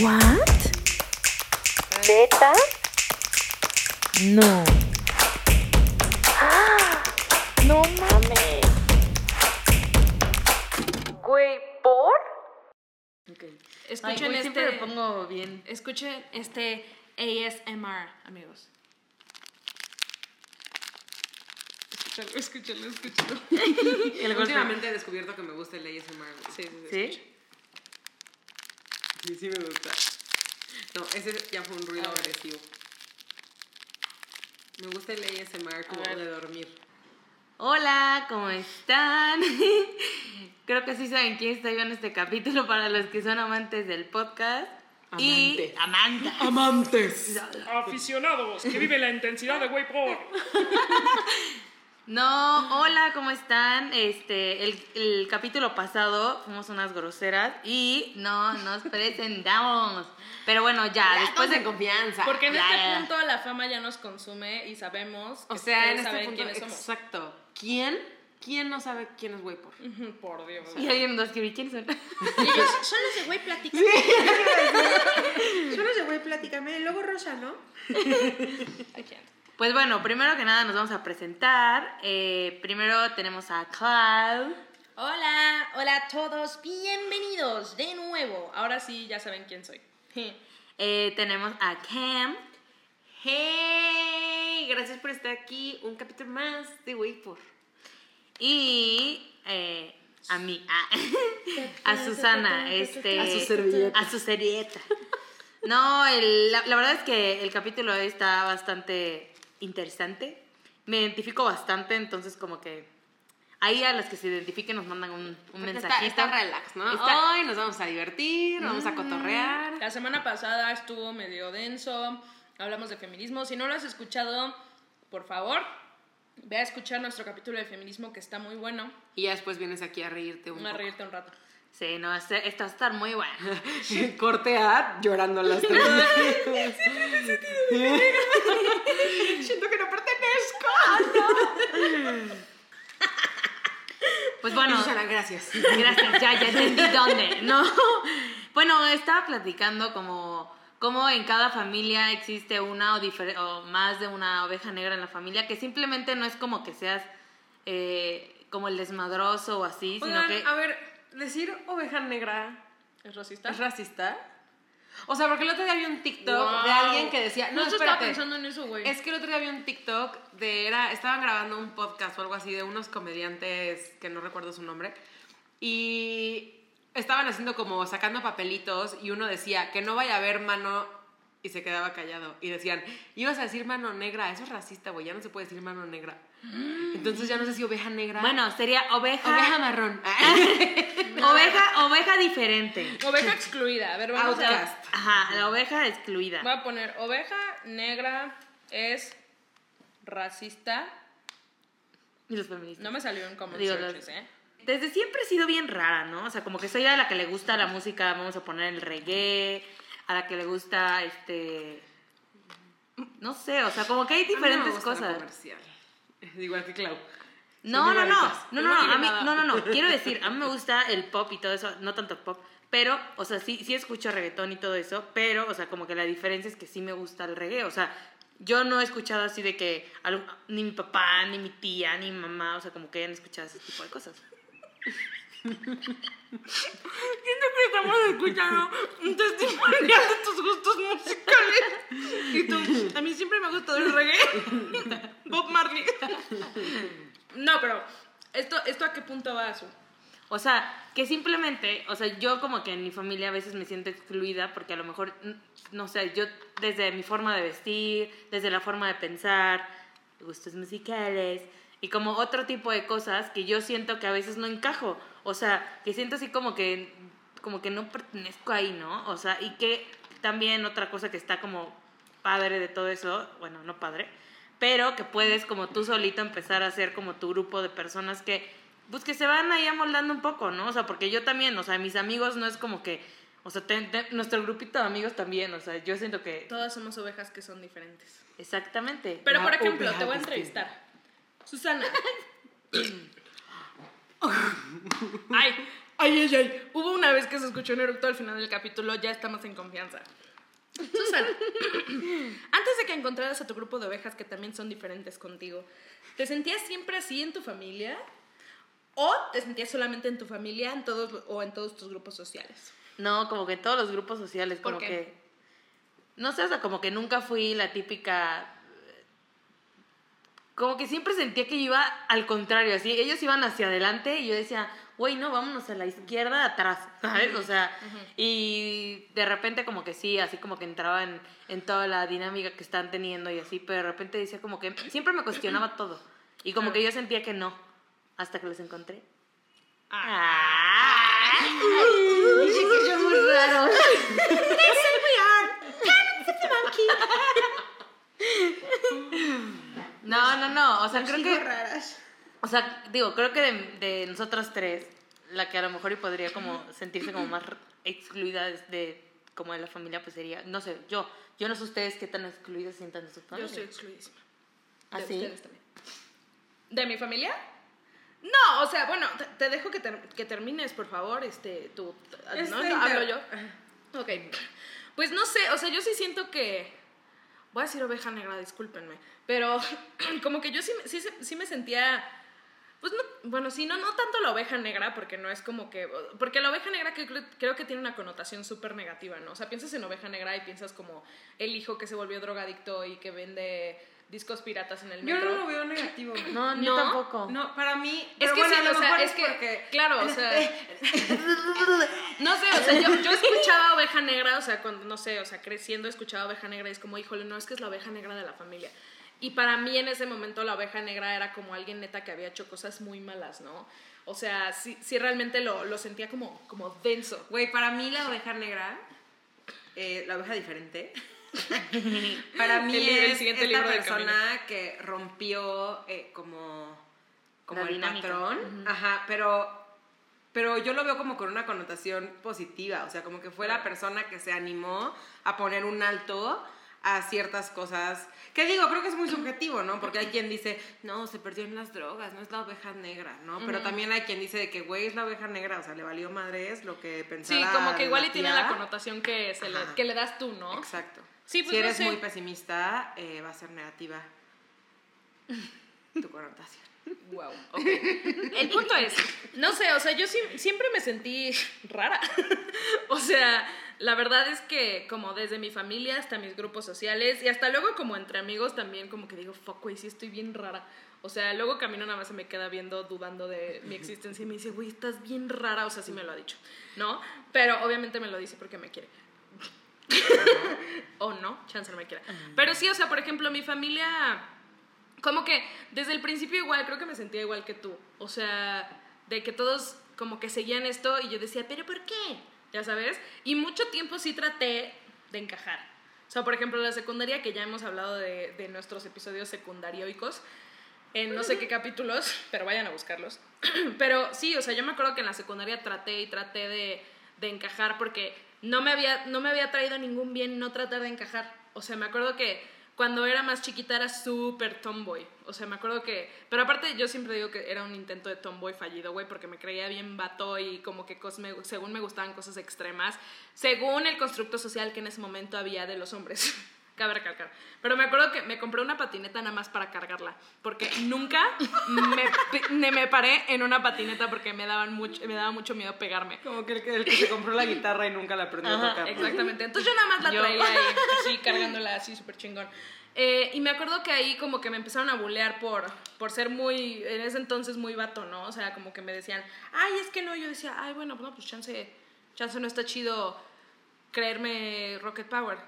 ¿What? ¿Neta? No. No mames. Güey, ¿por? Escuchen Ay, güey, este. siempre me pongo bien. Escuchen este ASMR, amigos. Escúchalo, escúchalo, escúchalo. Últimamente he descubierto que me gusta el ASMR. sí, sí. ¿Sí? Sí, sí me gusta. No, ese ya fue un ruido agresivo. Me gusta el ASMR como de dormir. Hola, ¿cómo están? Creo que sí saben quién está yo en este capítulo para los que son amantes del podcast. Y Amantes. ¡Amantes! Aficionados que viven la intensidad de Wayport. No, hola, ¿cómo están? Este, el, el capítulo pasado fuimos unas groseras y no nos presentamos. Pero bueno, ya, después de confianza. Porque en Ya, este ya. punto la fama ya nos consume y sabemos que O sea, en este punto, quiénes somos. exacto. ¿Quién? ¿Quién no sabe quién es Waypor? Por Dios. Y alguien nos escribió quiénes son. Ellos son los de güey, platícame. son los de platícame. Rosa, ¿no? ¿A quién? Pues bueno, primero que nada nos vamos a presentar. Eh, primero tenemos a Cloud. Hola, hola a todos, bienvenidos de nuevo. Ahora sí, ya saben quién soy. Eh, tenemos a Cam. ¡Hey! Gracias por estar aquí. Un capítulo más de Waypor. Y eh, a mí, a, a Susana, este, A su servilleta. a su servilleta. No, el- la, la verdad es que el capítulo está bastante interesante. Me identifico bastante, entonces como que ahí a las que se identifiquen nos mandan un, un Porque Está, mensajito. está relax, ¿no? Está- Hoy nos vamos a divertir, vamos a cotorrear. La semana pasada estuvo medio denso, hablamos de feminismo. Si no lo has escuchado, por favor, ve a escuchar nuestro capítulo de feminismo que está muy bueno. Y ya después vienes aquí a reírte un A poco. reírte un rato. Sí, no, este, esto va a estar muy bueno. Corte a llorando las tres. Siento que no pertenezco. Pues bueno, Susana, gracias. Gracias, ya, ya entendí dónde. No. Bueno, estaba platicando como, como en cada familia existe una o, más de una oveja negra en la familia, que simplemente no es como que seas eh, como el desmadroso o así, sino Oigan, que... a ver, decir oveja negra ¿Es racista? es racista. O sea, porque el otro día vi un TikTok Wow. de alguien que decía, no, Justo estaba pensando en eso, güey. Es que el otro día vi un TikTok de era estaban grabando un podcast o algo así de unos comediantes que no recuerdo su nombre y estaban haciendo como sacando papelitos y uno decía que no vaya a haber mano y se quedaba callado y decían, "Ibas a decir mano negra, eso es racista, güey, ya no se puede decir mano negra." Entonces ya no sé si oveja negra. Bueno, sería oveja... oveja marrón. Oveja, oveja diferente. Oveja excluida. A ver, vamos a... Ajá, la oveja excluida. Voy a poner oveja negra es racista. Y los feministas. No me salió en common Digo, searches, los- ¿eh? Desde siempre he sido bien rara, ¿no? O sea, como que soy a la que le gusta la música, vamos a poner el reggae, a la que le gusta, este... No sé, o sea, como que hay A mí no me diferentes gusta la cosas. comercial. Igual que Clau. No, no, no, no, No no, a mí, no, no, no, quiero decir, a mí me gusta el pop y todo eso, no tanto el pop, pero, o sea, sí, sí escucho reggaetón y todo eso, pero, o sea, como que la diferencia es que sí me gusta el reggae, o sea, yo no he escuchado así de que ni mi papá, ni mi tía, ni mi mamá, o sea, como que hayan escuchado ese tipo de cosas. Siento que estamos escuchando un testimonio de tus gustos musicales. Y tú, a mí siempre me ha gustado el reggae. Bob Marley. No, pero, ¿esto, ¿esto a qué punto va, Su? O sea, que simplemente, o sea, yo como que en mi familia a veces me siento excluida porque a lo mejor, no sé, yo desde mi forma de vestir, desde la forma de pensar, gustos musicales y como otro tipo de cosas que yo siento que a veces no encajo. O sea, que siento así como que, como que no pertenezco ahí, ¿no? O sea, y que también otra cosa que está como padre de todo eso, bueno, no padre, pero que puedes como tú solito empezar a hacer como tu grupo de personas que pues que se van ahí amoldando un poco, ¿no? O sea, porque yo también, o sea, mis amigos no es como que, o sea, nuestro grupito de amigos también, o sea, yo siento que Todas somos ovejas que son diferentes. exactamente. Pero, por ejemplo, te voy a entrevistar. Susana. Ay, Ay, ay, ay. Hubo una vez que se escuchó un eructo al final del capítulo, ya estamos en confianza. Susana, antes de que encontraras a tu grupo de ovejas que también son diferentes contigo, ¿te sentías siempre así en tu familia? ¿O te sentías solamente en tu familia en todos, o en todos tus grupos sociales? No, como que en todos los grupos sociales, ¿Por como qué? que. No sé, o sea, como que nunca fui la típica. Como que siempre sentía que yo iba al contrario, así. Ellos iban hacia adelante y yo decía, güey, no, vámonos a la izquierda atrás, ¿sabes? O sea, y de repente como que sí, así como que entraba en, en toda la dinámica que están teniendo y así, pero de repente decía como que siempre me cuestionaba todo. Y como que yo sentía que no, hasta que los encontré. Ah. Dije que son muy raros. No, no, no. O sea, creo que. raras. O sea, digo, creo que de, de nosotras tres, la que a lo mejor y podría como sentirse como más excluida de, de- como de la familia, pues sería, no sé, yo. Yo no sé ustedes qué tan excluidas sientan de su Yo familia. estoy excluidísima. ¿Ah, De sí? ustedes también. ¿De mi familia? No, o sea, bueno, te, te dejo que, ter- que termines, por favor, este, tú, ¿no? Este, ¿No? inter- ¿Hablo yo? Ok, pues no sé, o sea, yo sí siento que, voy a decir oveja negra, discúlpenme, pero como que yo sí, sí, sí me sentía, pues no, bueno, sí, no, no tanto la oveja negra, porque no es como que, porque la oveja negra que creo, creo que tiene una connotación súper negativa, ¿no? O sea, piensas en oveja negra y piensas como el hijo que se volvió drogadicto y que vende discos piratas en el Yo metro. no lo veo negativo. No, yo ¿No? tampoco. No, para mí. Es pero que bueno, sí, a lo o sea, mejor es que, porque- claro, o sea, no sé, o sea, yo, yo escuchaba oveja negra, o sea, cuando, no sé, o sea, creciendo escuchaba oveja negra y es como, híjole, no, es que es la oveja negra de la familia. Y para mí en ese momento la oveja negra era como alguien neta que había hecho cosas muy malas, ¿no? O sea, sí, sí realmente lo, lo sentía como, como denso. Güey, para mí la oveja negra, eh, la oveja diferente, para mí El libro- el es siguiente esta libro persona que rompió eh, como, como La el dinámica. patrón. Ajá, pero, pero yo lo veo como con una connotación positiva. O sea, como que fue la persona que se animó a poner un alto a ciertas cosas. Que digo, creo que es muy subjetivo, ¿no? Porque hay quien dice, no, se perdió en las drogas, no es la oveja negra, ¿no? Pero también hay quien dice de que, güey, es la oveja negra, o sea, le valió madre es lo que pensaba. Sí, como que igual y tiene la connotación que, se le, que le das tú, ¿no? Exacto. Sí, pues si no eres sé. muy pesimista, eh, va a ser negativa tu connotación. Wow, ok. El punto es, no sé, o sea, yo siempre me sentí rara. o sea, la verdad es que como desde mi familia hasta mis grupos sociales y hasta luego como entre amigos también como que digo, fuck, güey, sí estoy bien rara. O sea, luego Camino nada más se me queda viendo, dudando de mi existencia y me dice, güey, estás bien rara, o sea, sí me lo ha dicho, ¿no? Pero obviamente me lo dice porque me quiere. o no, chance no me quiera. Pero sí, o sea, por ejemplo, mi familia como que desde el principio igual, creo que me sentía igual que tú. O sea, de que todos como que seguían esto y yo decía, pero ¿por qué? Ya sabes. Y mucho tiempo sí traté de encajar. O sea, por ejemplo, la secundaria, que ya hemos hablado de, de nuestros episodios secundarioicos, en no sé qué capítulos, pero vayan a buscarlos. pero sí, o sea, yo me acuerdo que en la secundaria traté y traté de, de encajar porque no me, había, no me había traído ningún bien no tratar de encajar. O sea, me acuerdo que cuando era más chiquita era súper tomboy. O sea, me acuerdo que... Pero aparte yo siempre digo que era un intento de tomboy fallido, güey, porque me creía bien vato y como que cos- me- según me gustaban cosas extremas, según el constructo social que en ese momento había de los hombres. Cabe recalcar. Pero me acuerdo que me compré una patineta nada más para cargarla. Porque nunca me, me paré en una patineta porque me, daban mucho, me daba mucho miedo pegarme. Como que el, que el que se compró la guitarra y nunca la aprendió a tocar. Exactamente. Entonces yo nada más la Yo. traía ahí, así, cargándola así, súper chingón. Eh, y me acuerdo que ahí como que me empezaron a bulear por, por ser muy, en ese entonces muy vato, ¿no? O sea, como que me decían, ay, es que no. Yo decía, ay, bueno, no, pues chance, chance no está chido creerme Rocket Power.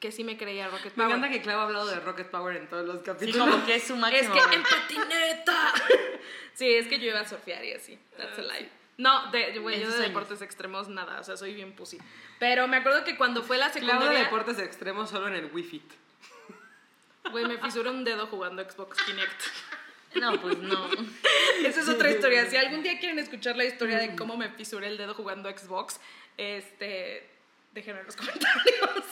Que sí me creía Rocket Me Power. encanta que Clau ha hablado de Rocket Power en todos los Sí, capítulos. como que es su Es máximo. que en patineta. sí, es que yo iba a surfear y así. That's a lie. No, de, güey, En yo de deportes extremos nada, o sea, soy bien pussy. Pero me acuerdo que cuando fue la Clau de secundaria, deportes extremos solo en el Wii Fit. güey, me fisuré un dedo jugando Xbox Kinect. No, pues no. Esa es otra historia. Si algún día quieren escuchar la historia de cómo me fisuré el dedo jugando Xbox, este, déjenme en los comentarios.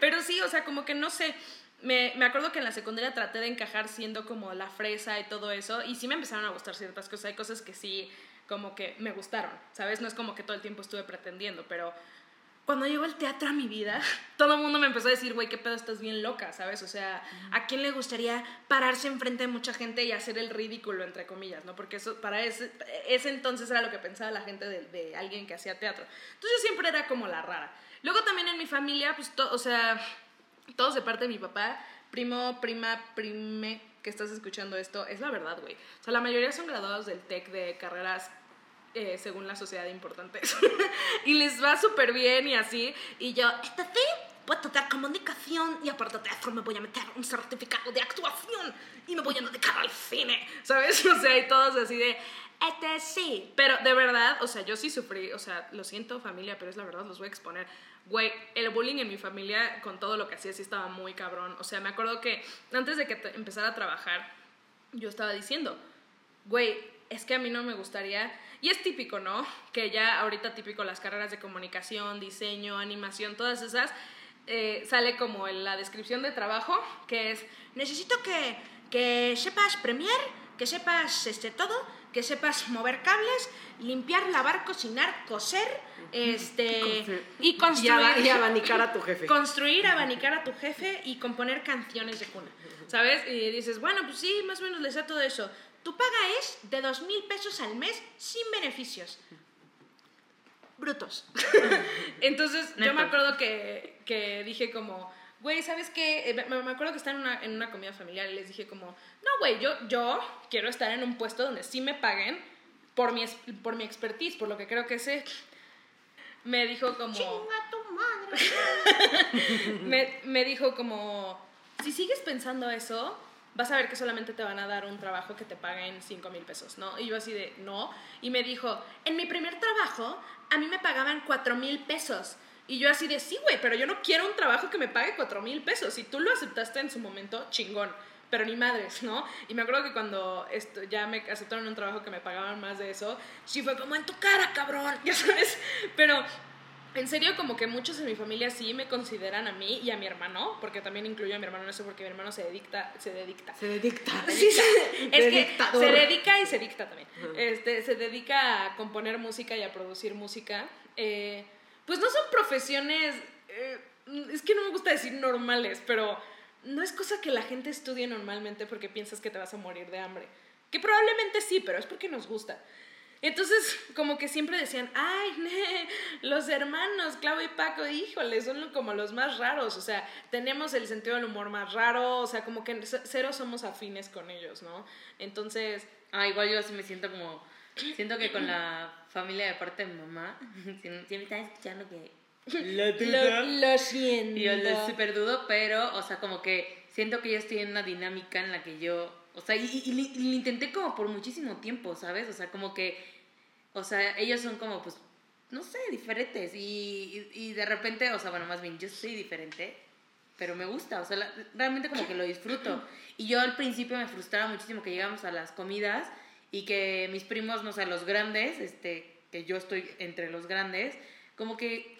Pero sí, o sea, como que no sé. Me, me acuerdo que en la secundaria traté de encajar siendo como la fresa y todo eso. Y sí me empezaron a gustar ciertas cosas. Hay cosas que sí, como que me gustaron, ¿sabes? No es como que todo el tiempo estuve pretendiendo, pero cuando llegó el teatro a mi vida, todo el mundo me empezó a decir, güey, qué pedo, estás bien loca, ¿sabes? O sea, ¿a quién le gustaría pararse enfrente de mucha gente y hacer el ridículo, entre comillas, ¿no? Porque eso, para ese, ese entonces era lo que pensaba la gente de, de alguien que hacía teatro. Entonces yo siempre era como la rara. Luego también en mi familia, pues, to- o sea, todos de parte de mi papá, primo, prima, prime, que estás escuchando esto, es la verdad, güey. O sea, la mayoría son graduados del TEC de carreras eh, según la sociedad importantes. y les va súper bien y así. Y yo, esta sí, a estudiar comunicación y aparte de teatro me voy a meter un certificado de actuación y me voy a dedicar al cine, ¿sabes? O sea, y todos así de, este sí. Pero de verdad, o sea, yo sí sufrí, o sea, lo siento familia, pero es la verdad, los voy a exponer. Güey, el bullying en mi familia con todo lo que hacía sí estaba muy cabrón. O sea, me acuerdo que antes de que empezara a trabajar, yo estaba diciendo, güey, es que a mí no me gustaría, y es típico, ¿no? Que ya ahorita típico las carreras de comunicación, diseño, animación, todas esas, eh, sale como en la descripción de trabajo, que es, necesito que, que sepas Premiere, que sepas este todo, que sepas mover cables, limpiar, lavar, cocinar, coser, este, y construir. y abanicar a tu jefe. Construir, abanicar a tu jefe y componer canciones de cuna. ¿Sabes? Y dices, bueno, pues sí, más o menos le sé todo eso. Tu paga es de dos mil pesos al mes sin beneficios. Brutos. Entonces, yo me acuerdo que, que dije como, güey, ¿sabes qué? Eh, Me, me acuerdo que estaba en una, en una comida familiar y les dije como, no, güey, yo, yo quiero estar en un puesto donde sí me paguen por mi, es- por mi expertise, por lo que creo que sé. Me dijo como... me, me dijo como, si sigues pensando eso, vas a ver que solamente te van a dar un trabajo que te paguen 5 mil pesos, ¿no? Y yo así de, no. Y me dijo, en mi primer trabajo, a mí me pagaban 4 mil pesos. Y yo así de, sí, güey, pero yo no quiero un trabajo que me pague 4 mil pesos. Si tú lo aceptaste en su momento, chingón. Pero ni madres, ¿no? Y me acuerdo que cuando esto, ya me aceptaron un trabajo que me pagaban más de eso, sí fue como en tu cara, cabrón, ya sabes. Pero en serio, como que muchos en mi familia sí me consideran a mí y a mi hermano, porque también incluyo a mi hermano en eso porque mi hermano se dedica, se dedica. Se dicta. Sí, sí, De es que se dedica y se dicta también. Este, se dedica a componer música y a producir música. Eh, pues no son profesiones, eh, es que no me gusta decir normales, pero no es cosa que la gente estudie normalmente porque piensas que te vas a morir de hambre. Que probablemente sí, pero es porque nos gusta. Entonces, como que siempre decían, ay, ne, los hermanos, Clau y Paco, híjole, son como los más raros, o sea, tenemos el sentido del humor más raro, o sea, como que cero somos afines con ellos, ¿no? Entonces, Ah, igual yo sí me siento como. Siento que con la familia de parte de mi mamá. Si, si me están escuchando que. lo, lo siento. Y yo lo súper dudo, pero, o sea, como que siento que yo estoy en una dinámica en la que yo. O sea, y, y- y li- y lo intenté como por muchísimo tiempo, ¿sabes? O sea, como que. O sea, ellos son como, pues. No sé, diferentes. Y, y, y de repente, o sea, bueno, más bien, yo soy diferente pero me gusta, o sea, la- realmente como que lo disfruto. Y yo al principio me frustraba muchísimo que llegamos a las comidas y que mis primos, no sé, los grandes, este, que yo estoy entre los grandes, como que,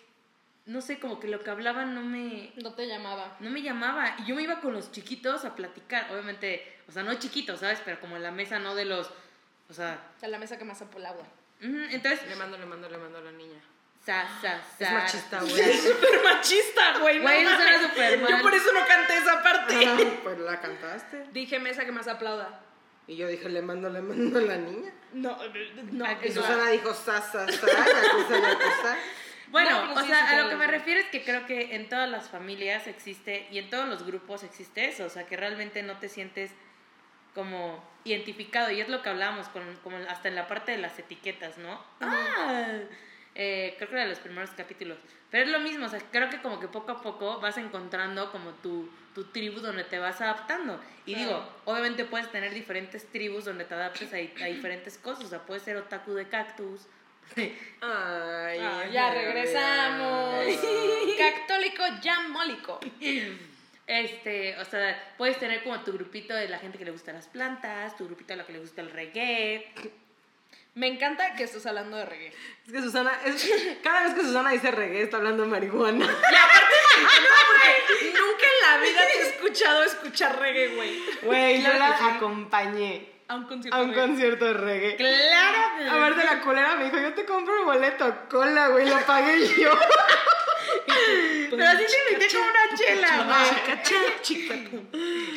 no sé, como que lo que hablaban no me, No te llamaba. no me llamaba. Y yo me iba con los chiquitos a platicar, obviamente, o sea, no chiquitos, ¿sabes? Pero como en la mesa, no de los, o sea, A la mesa que más por entonces, Le mando, le mando, le mando a la niña. sa, sa, Es sa. machista, güey. Súper machista, güey. no Güey, eso suena mames. súper mal. Yo por eso no canté esa parte. pues la cantaste. Dije mesa que más aplauda. Y yo dije, le mando, le mando a la niña. No, no. Ah, Y eso- Susana dijo, sa, sa, sa, yakuza, yakuza. Bueno, No, o sí, sea, sí, a lo que me refiero es que creo que en todas las familias existe y en todos los grupos existe eso, o sea, que realmente no te sientes como identificado y es lo que hablábamos con, como hasta en la parte de las etiquetas, ¿no? Ah, eh, creo que era de los primeros capítulos. Pero es lo mismo, o sea, creo que como que poco a poco vas encontrando como tu, tu tribu donde te vas adaptando. Y digo, obviamente puedes tener diferentes tribus donde te adaptes a, a diferentes cosas, o sea, puedes ser otaku de cactus. Ay, Ah, ya regresamos. Católico yamólico. Este, o sea, puedes tener como tu grupito de la gente que le gustan las plantas, tu grupito de la que le gusta el reggae. Me encanta que estés hablando de reggae. Es que Susana, es, cada vez que Susana dice reggae está hablando de marihuana. Y aparte porque nunca en la vida te he escuchado escuchar reggae, güey. Güey, Claro yo la acompañé. a un concierto. a un de reggae. concierto de reggae. Claro. A ver, de la culera me dijo, yo te compro un boleto, cola, güey, lo pagué yo. Pero así te invité como una chela, güey. Chica, chica, chica.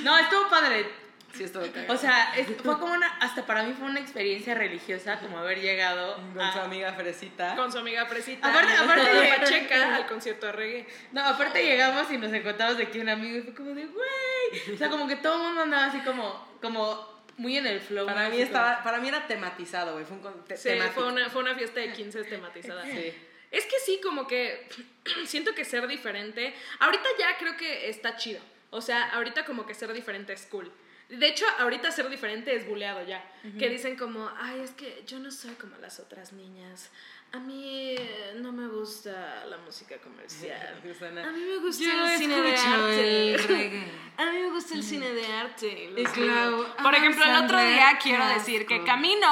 No, estuvo padre. Sí, esto me O sea, es- fue como una, hasta para mí fue una experiencia religiosa como haber llegado Con su amiga Fresita. Con su amiga Fresita. Aparte- aparte de Pacheca al concierto de reggae. No, aparte llegamos y nos encontramos de aquí un amigo y fue como de, güey. O sea, como que todo el mundo andaba así como, como muy en el flow. Para mí estaba, para mí era tematizado, güey, fue un te- Sí, fue una, fue una fiesta de 15 tematizada. Sí. Es que sí, como que siento que ser diferente. Ahorita ya creo que está chido. O sea, ahorita como que ser diferente es cool. De hecho, ahorita ser diferente es buleado ya. Que dicen como, ay, es que yo no soy como las otras niñas. A mí eh, no me gusta la música comercial. A mí me gusta Yo el cine de arte. el. A mí me gusta el cine de arte. Los libros. Por ah, ejemplo, el otro día quiero decir que. Camino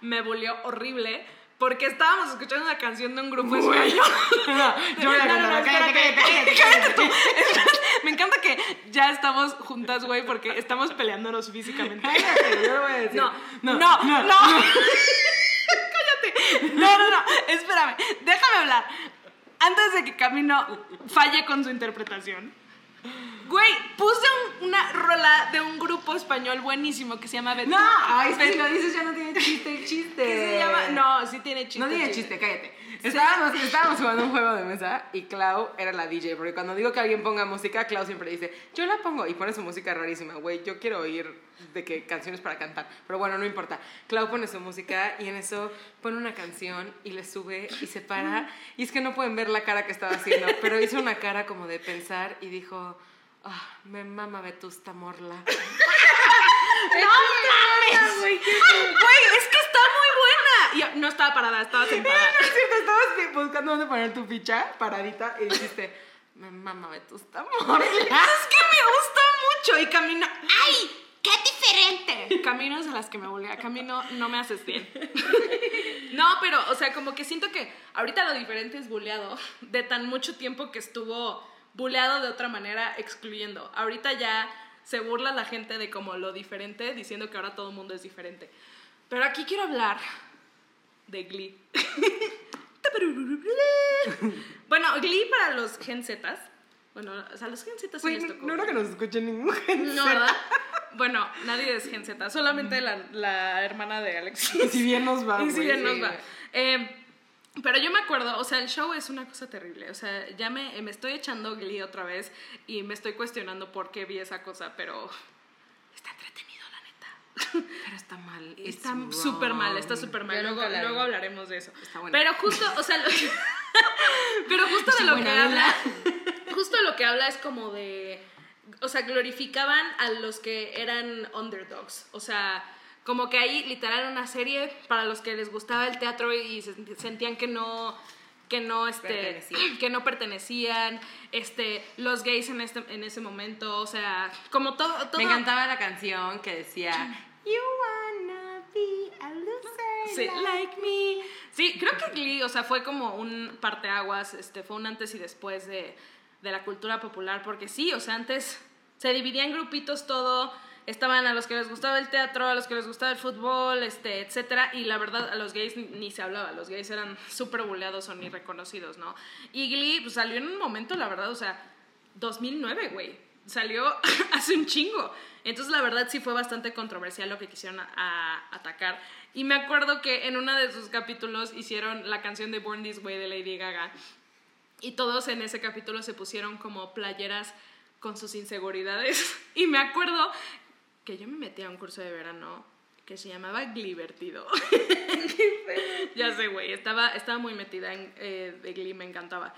me buleó horrible porque estábamos escuchando una canción de un grupo español. No, yo voy a cantar, cállate, cállate, cállate. Me encanta que ya estamos juntas, güey, porque estamos peleándonos físicamente. Cállate, yo lo voy a decir. No, no, no, no. Cállate. No, no, no. Espérame. Déjame hablar. Antes de que Camino falle con su interpretación. Güey, puse un- una rola de un grupo español buenísimo que se llama Betú. No, ay, si lo dices ya no tiene chiste el chiste. Que se llama. No, sí tiene chiste. No tiene chiste, cállate. Estábamos, estábamos jugando un juego de mesa y Clau era la DJ, porque cuando digo que alguien ponga música, Clau siempre dice, yo la pongo y pone su música rarísima, güey, yo quiero oír de que canciones para cantar, pero bueno, no importa. Clau pone su música y en eso pone una canción y le sube y se para y es que no pueden ver la cara que estaba haciendo, pero hizo una cara como de pensar y dijo, ah, me mama Vetusta Morla. Güey, es que está muy buena. Y no estaba parada, estaba sentada. Es cierto, estabas buscando dónde poner tu ficha paradita y dijiste, me mama Vetusta Morla. Es que me gusta mucho y camino. ¡Ay! ¡Qué diferente! Camino es de las que me volea. Camino no me haces bien. No, pero, o sea, como que siento que ahorita lo diferente es buleado. De tan mucho tiempo que estuvo buleado de otra manera, excluyendo. Ahorita ya se burla la gente de como lo diferente, diciendo que ahora todo el mundo es diferente. Pero aquí quiero hablar de Glee. bueno, Glee para los Gen Zetas. Bueno, o sea, los Gen Zetas sí les no, tocó. no creo que nos escuche ningún gente. No, ¿verdad? Bueno, nadie es Gen Z, solamente la, la hermana de Alex. Y si bien nos va, Y si bien nos va. Eh, pero yo me acuerdo, o sea, el show es una cosa terrible. O sea, ya me, me estoy echando Glee otra vez y me estoy cuestionando por qué vi esa cosa, pero está entretenido, la neta. Pero está mal. Está súper mal, está súper mal. Luego, luego hablaremos de eso. Está bueno. Pero justo, o sea, lo- pero justo de lo que habla, justo de lo que habla es como de, o sea, glorificaban a los que eran underdogs. O sea, como que ahí literal era una serie para los que les gustaba el teatro y se sentían que no que no este Pertenecían. que no pertenecían este los gays en este en ese momento o sea como todo, todo Me encantaba la canción que decía You wanna be a loser. Sí, like me. Sí, creo que Glee, o sea, fue como un parteaguas, este, fue un antes y después de, de la cultura popular, porque sí, o sea, antes se dividía en grupitos todo, estaban a los que les gustaba el teatro, a los que les gustaba el fútbol, este, etcétera, y la verdad a los gays ni, se hablaba, los gays eran súper buleados o ni reconocidos, ¿no? Y Glee pues, salió en un momento, la verdad, o sea, 2009, güey. Salió hace un chingo. Entonces, la verdad, sí fue bastante controversial lo que quisieron a atacar. Y me acuerdo que en uno de sus capítulos hicieron la canción de Born This Way de Lady Gaga. Y todos en ese capítulo se pusieron como playeras con sus inseguridades. Y me acuerdo que yo me metí a un curso de verano que se llamaba Glivertido. ya sé, güey, estaba, estaba muy metida en eh, de Glee, me encantaba.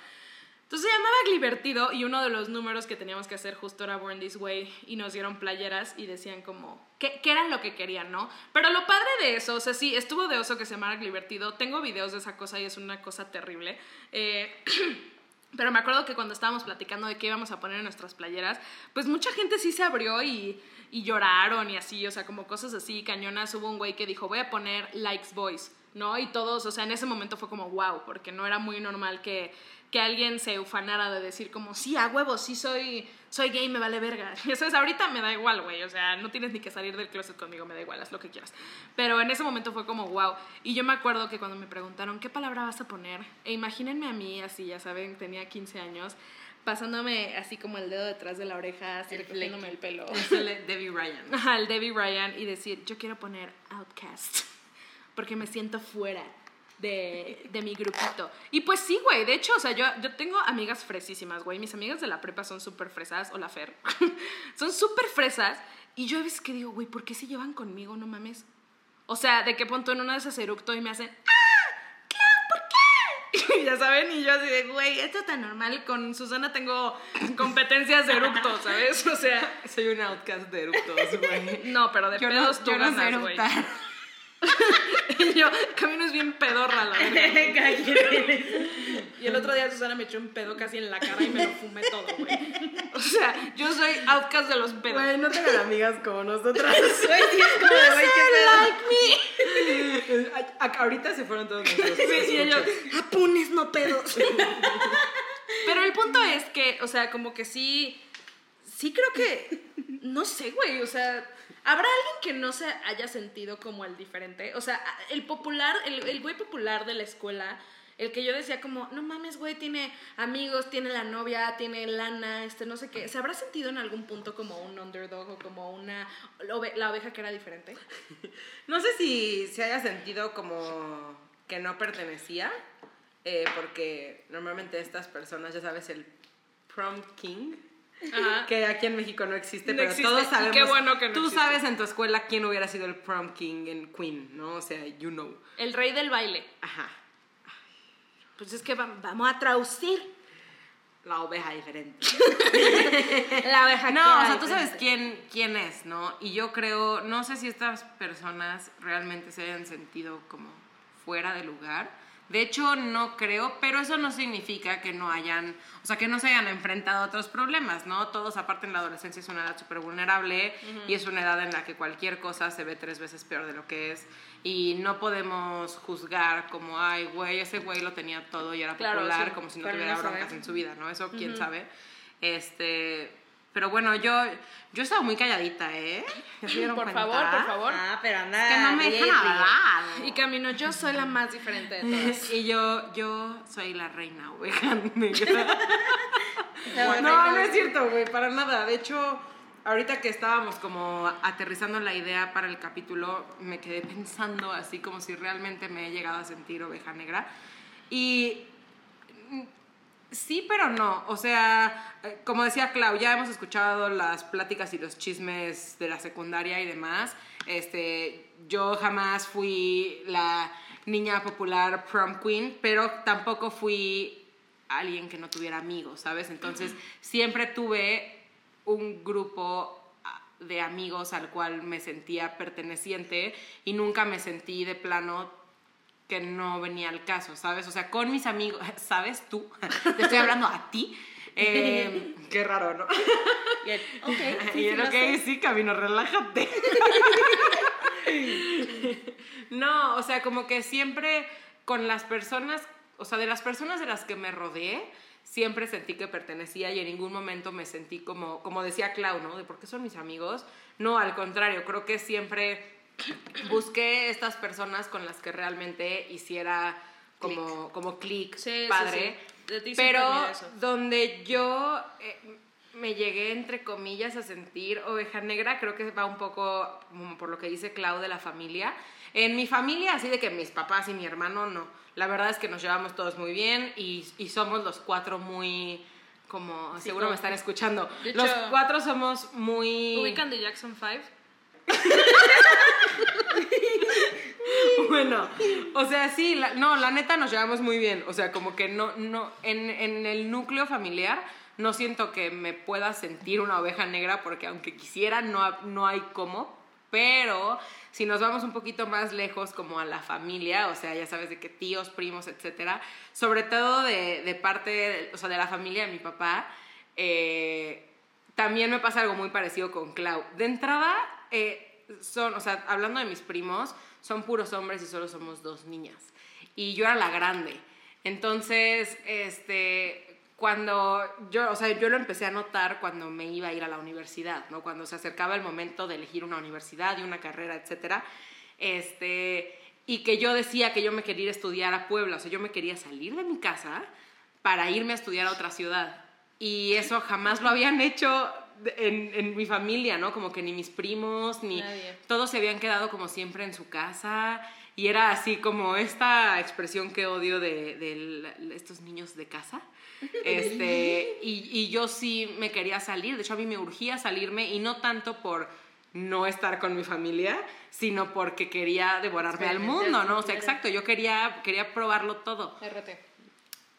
Entonces se llamaba Glivertido y uno de los números que teníamos que hacer justo era Born This Way y nos dieron playeras y decían como qué, qué era lo que querían, ¿no? Pero lo padre de eso, o sea, sí, estuvo de oso que se llamara Glivertido. Tengo videos de esa cosa y es una cosa terrible. Eh, pero me acuerdo que cuando estábamos platicando de qué íbamos a poner en nuestras playeras, pues mucha gente sí se abrió y, y lloraron y así, o sea, como cosas así, cañonas. Hubo un güey que dijo, voy a poner Likes Boys. ¿no? Y todos, o sea, en ese momento fue como wow, porque no era muy normal que, que alguien se ufanara de decir como, sí, a huevo, sí soy, soy gay, me vale verga. Y eso es, ahorita me da igual, güey, o sea, no tienes ni que salir del closet conmigo, me da igual, haz lo que quieras. Pero en ese momento fue como wow. Y yo me acuerdo que cuando me preguntaron, ¿qué palabra vas a poner? E imagínense a mí así, ya saben, tenía 15 años, pasándome así como el dedo detrás de la oreja, así El recogiéndome el pelo. Es el Debbie Ryan. Ajá, el Debbie Ryan y decir, yo quiero poner Outcast, porque me siento fuera de, de mi grupito. Y pues sí, güey, de hecho, o sea, yo, yo tengo amigas fresísimas, güey, mis amigas de la prepa son súper fresas, o la Fer, son súper fresas, y yo a veces que digo, güey, ¿por qué se llevan conmigo, no mames? O sea, de qué punto en una de esas eructo y me hacen, ¡ah! ya saben, y yo así de, güey, esto es tan normal, con Susana tengo competencias de eructo, ¿sabes? O sea... Soy un outcast de eructos, güey. No, pero de Yo pedos tú no ganas, güey. y yo, Camino es bien pedorra, la verdad. y el otro día Susana me echó un pedo casi en la cara y me lo fumé todo, güey. O sea, yo soy outcast de los pedos. Güey, no tengan amigas como nosotras. Es como de, güey, qué pedo. A- a- Ahorita se fueron todos nuestros. Sí, y escuchas. apunes, no pedos. Pero el punto es que, o sea, como que sí, sí creo que, no sé, güey, o sea, ¿habrá alguien que no se haya sentido como el diferente? O sea, el popular, el, el güey popular de la escuela, el que yo decía como, no mames, güey, tiene amigos, tiene la novia, tiene lana, este, no sé qué, ¿se habrá sentido en algún punto como un underdog o como una, la oveja que era diferente? No sé si se haya sentido como que no pertenecía, eh, porque normalmente estas personas, ya sabes, el prom king, Ajá. que aquí en México no existe, No pero existe, todos sabemos. qué bueno que no Tú existe. sabes en tu escuela quién hubiera sido el prom king en Queen, ¿no? O sea, you know. El rey del baile. Ajá. Pues es que va- vamos a traducir. La oveja diferente. La oveja No, o sea, tú sabes quién, quién es, ¿no? Y yo creo, no sé si estas personas realmente se hayan sentido como fuera de lugar. De hecho, no creo, pero eso no significa que no hayan, o sea, que no se hayan enfrentado a otros problemas, ¿no? Todos, aparte en la adolescencia, es una edad súper vulnerable y es una edad en la que cualquier cosa se ve tres veces peor de lo que es. Y no podemos juzgar como, ay, güey, ese güey lo tenía todo y era Claro, popular, sí, como si no tuviera no broncas en su vida, ¿no? Eso quién sabe. Este, pero bueno, yo, yo he estado muy calladita, ¿eh? ¿Ya se dieron Por cuenta? favor, por favor. Ah, pero anda. Es que no me dejan hablar. Y Camino, yo soy la más diferente de todas. Y yo, yo soy la reina oveja negra. No, no es cierto, güey, para nada. De hecho, ahorita que estábamos como aterrizando la idea para el capítulo, me quedé pensando así como si realmente me he llegado a sentir oveja negra. Y sí, pero no. O sea, eh, como decía Clau, ya hemos escuchado las pláticas y los chismes de la secundaria y demás. Este, yo jamás fui la niña popular prom queen, pero tampoco fui alguien que no tuviera amigos, ¿sabes? Entonces, siempre tuve un grupo ah, de amigos al cual me sentía perteneciente y nunca me sentí de plano que no venía al caso, ¿sabes? O sea, con mis amigos, ¿sabes tú? Te estoy hablando a ti. Eh, qué raro, ¿no? Y él, ok, sí, y sí, él, lo ok, sé. sí, Camino, relájate. no, o sea, como que siempre con las personas, o sea, de las personas de las que me rodeé, siempre sentí que pertenecía y en ningún momento me sentí como, como decía Clau, ¿no? De por qué son mis amigos. No, al contrario, creo que siempre busqué estas personas con las que realmente hiciera como, como clic Sí, sí, padre. sí. Siempre Pero donde yo eh, me llegué, entre comillas, a sentir oveja negra, creo que va un poco como por lo que dice Clau de la familia. En mi familia, así de que mis papás y mi hermano, no. La verdad es que nos llevamos todos muy bien y, y somos los cuatro muy, como, seguro como- me están escuchando. De los hecho- cuatro somos muy... ¿Ubican de Jackson 5? Bueno, o sea, sí, no, la neta nos llevamos muy bien. O sea, como que no, no, en, en el núcleo familiar no siento que me pueda sentir una oveja negra porque aunque quisiera no, no hay cómo. Pero si nos vamos un poquito más lejos como a la familia, o sea, ya sabes de que tíos, primos, etcétera, sobre todo de, de parte, o sea, de la familia de mi papá, eh, también me pasa algo muy parecido con Clau. De entrada, eh, son, o sea, hablando de mis primos, son puros hombres y solo somos dos niñas. Y yo era la grande. Entonces, este, cuando yo, o sea, yo lo empecé a notar cuando me iba a ir a la universidad, ¿no? Cuando se acercaba el momento de elegir una universidad y una carrera, etcétera. Este, y que yo decía que yo me quería ir a estudiar a Puebla, o sea, yo me quería salir de mi casa para irme a estudiar a otra ciudad. Y eso jamás lo habían hecho en, en mi familia, ¿no? Como que ni mis primos, ni Nadie. todos se habían quedado como siempre en su casa. Y era así como esta expresión que odio de, de estos niños de casa. Este, y, y yo sí me quería salir, de hecho a mí me urgía salirme y no tanto por no estar con mi familia, sino porque quería devorarme al mundo, ¿no? O sea, exacto, yo quería, quería probarlo todo RT.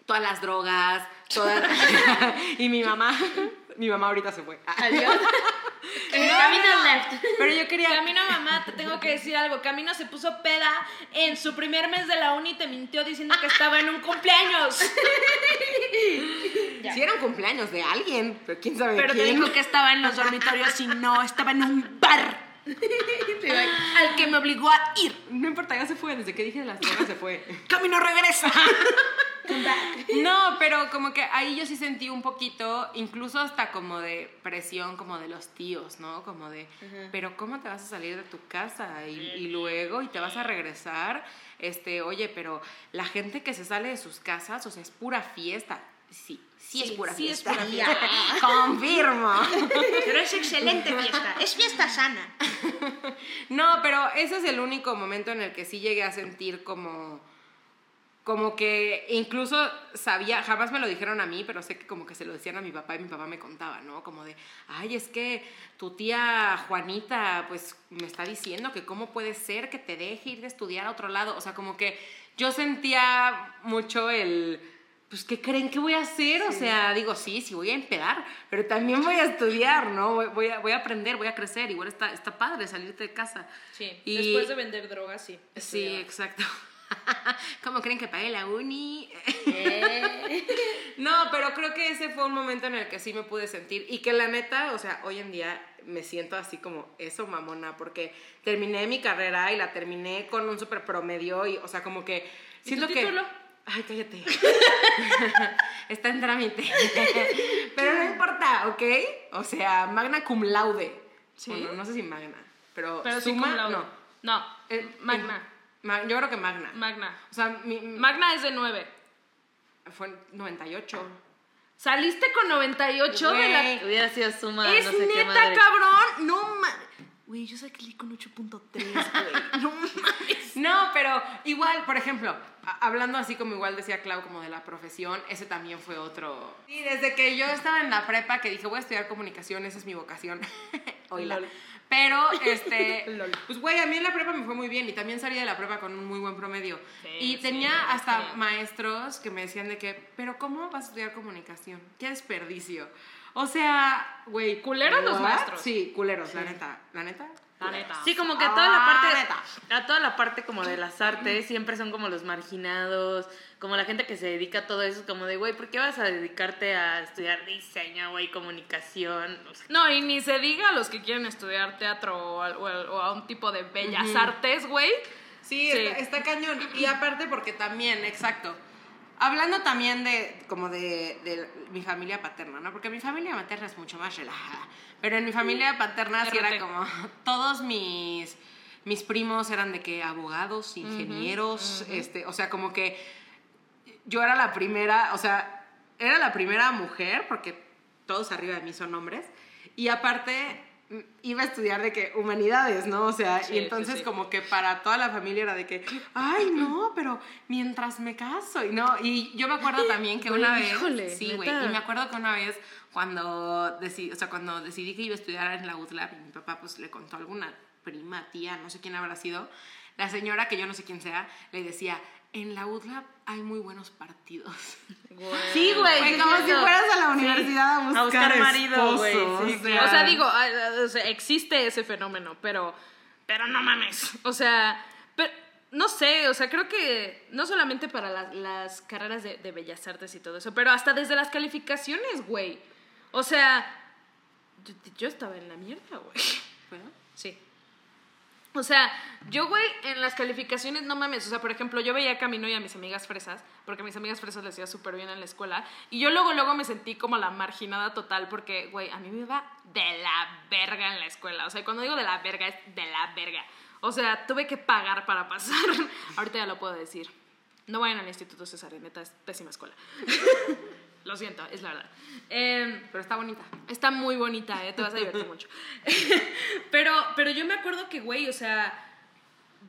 Todas las drogas, todas... y mi mamá, mi mamá ahorita se fue. Adiós. Camino left. Pero yo quería... Camino, mamá, te tengo que decir algo. Camino se puso peda en su primer mes de la uni y te mintió diciendo que estaba en un cumpleaños. Si era un cumpleaños de alguien, pero quién sabe Pero te dijo que estaba en los dormitorios y no, estaba en un bar. Al que me obligó a ir. No importa, ya se fue, desde que dije las drogas se fue. Camino regresa. No, pero como que ahí yo sí sentí un poquito, incluso hasta como de presión como de los tíos, ¿no? Como de, pero ¿cómo te vas a salir de tu casa? Y, y luego, y te vas a regresar, este, oye, pero la gente que se sale de sus casas, o sea, es pura fiesta. Sí, sí, es pura sí es fiesta. pura fiesta. Confirmo. Pero es excelente fiesta. Es fiesta sana. No, pero ese es el único momento en el que sí llegué a sentir como como que incluso sabía, jamás me lo dijeron a mí, pero sé que como que se lo decían a mi papá y mi papá me contaba, ¿no? Como de, ay, es que tu tía Juanita, pues me está diciendo que cómo puede ser que te deje ir de estudiar a otro lado. O sea, como que yo sentía mucho el, pues, ¿qué creen que voy a hacer? O sea, digo, sí, sí voy a empedar, pero también voy a estudiar, ¿no? Voy, voy a, voy a aprender, voy a crecer. Igual está, está padre salirte de casa. Sí, Y- después de vender drogas, sí. Sí, exacto. ¿Cómo creen que pagué la uni? no, pero creo que ese fue un momento en el que sí me pude sentir y que la neta, o sea, hoy en día me siento así como eso, mamona, porque terminé mi carrera y la terminé con un super promedio y, o sea, como que siento tu que... título? Ay, cállate. Está en trámite. pero no importa, ¿ok? O sea, magna cum laude. Sí. Bueno, no sé si magna, pero, Pero sí suma, cum laude. no. No, Eh, Magna. Yo creo que Magna. Magna. O sea, mi, Magna es de 9. fue en 98. Saliste con 98 de la... Güey. Hubiera sido suma, Es no sé qué neta, madre. cabrón. No mames. Güey, yo saqué con 8.3, güey. No mames. No, pero igual, por ejemplo, hablando así como igual decía Clau, como de la profesión, ese también fue otro. Sí, desde que yo estaba en la prepa, que dije, voy a estudiar comunicación, esa es mi vocación. Oíla. Pero, este, pues güey, a mí en la prepa me fue muy bien y también salí de la prepa con un muy buen promedio. Sí, y tenía sí. hasta maestros que me decían de que, pero ¿cómo vas a estudiar comunicación? Qué desperdicio. O sea, güey. ¿Culeros los maestros? Sí, culeros, la neta. La neta. La neta. Sí, como que a toda la parte, neta. a toda la parte como de las artes siempre son como los marginados, como la gente que se dedica a todo eso, como de, güey, ¿por qué vas a dedicarte a estudiar diseño, güey, comunicación? O sea, No, y ni se diga a los que quieren estudiar teatro o, al- o al- o a un tipo de bellas artes, güey. Sí, Sí. Está, está cañón. Y aparte porque también, exacto. Hablando también de como de, de mi familia paterna, ¿no? Porque mi familia materna es mucho más relajada. Pero en mi familia paterna sí era como todos mis mis primos eran de que abogados, ingenieros, este, o sea, como que yo era la primera, o sea, era la primera mujer porque todos arriba de mí son hombres y aparte mm, iba a estudiar de que humanidades, ¿no? O sea, Sí, y entonces sí, sí. como que para toda la familia era de que, ay, no, pero mientras me caso, y no, y yo me acuerdo también que una vez, híjole, sí, güey, y me acuerdo que una vez cuando decidí, o sea, cuando decidí que iba a estudiar en la UTLAB, y mi papá pues le contó a alguna prima, tía, no sé quién habrá sido, la señora, que yo no sé quién sea, le decía, en la UTLAB hay muy buenos partidos. Sí, güey. Sí, como es si fueras a la Sí. universidad a buscar, A buscar marido, güey, esposo, sí, o claro. O sea, digo, ah, ah, o sea, existe ese fenómeno, pero, pero no mames. O sea, pero, no sé, o sea, creo que no solamente para las, las carreras de, de bellas artes y todo eso, pero hasta desde las calificaciones, güey. O sea, yo, yo estaba en la mierda, güey. ¿Puedo? Sí. O sea, yo, güey, en las calificaciones, no mames. O sea, por ejemplo, yo veía a Camino y a mis amigas fresas, porque a mis amigas fresas les iba súper bien en la escuela. Y yo luego, luego me sentí como la marginada total, porque, güey, a mí me iba de la verga en la escuela. O sea, cuando digo de la verga, es de la verga. O sea, tuve que pagar para pasar. Ahorita ya lo puedo decir. No vayan al Instituto César, neta, es pésima escuela. lo siento, es la verdad. Em, Pero está bonita. Está muy bonita, ¿eh? te vas a divertir mucho. pero, pero yo me acuerdo que, güey, o sea,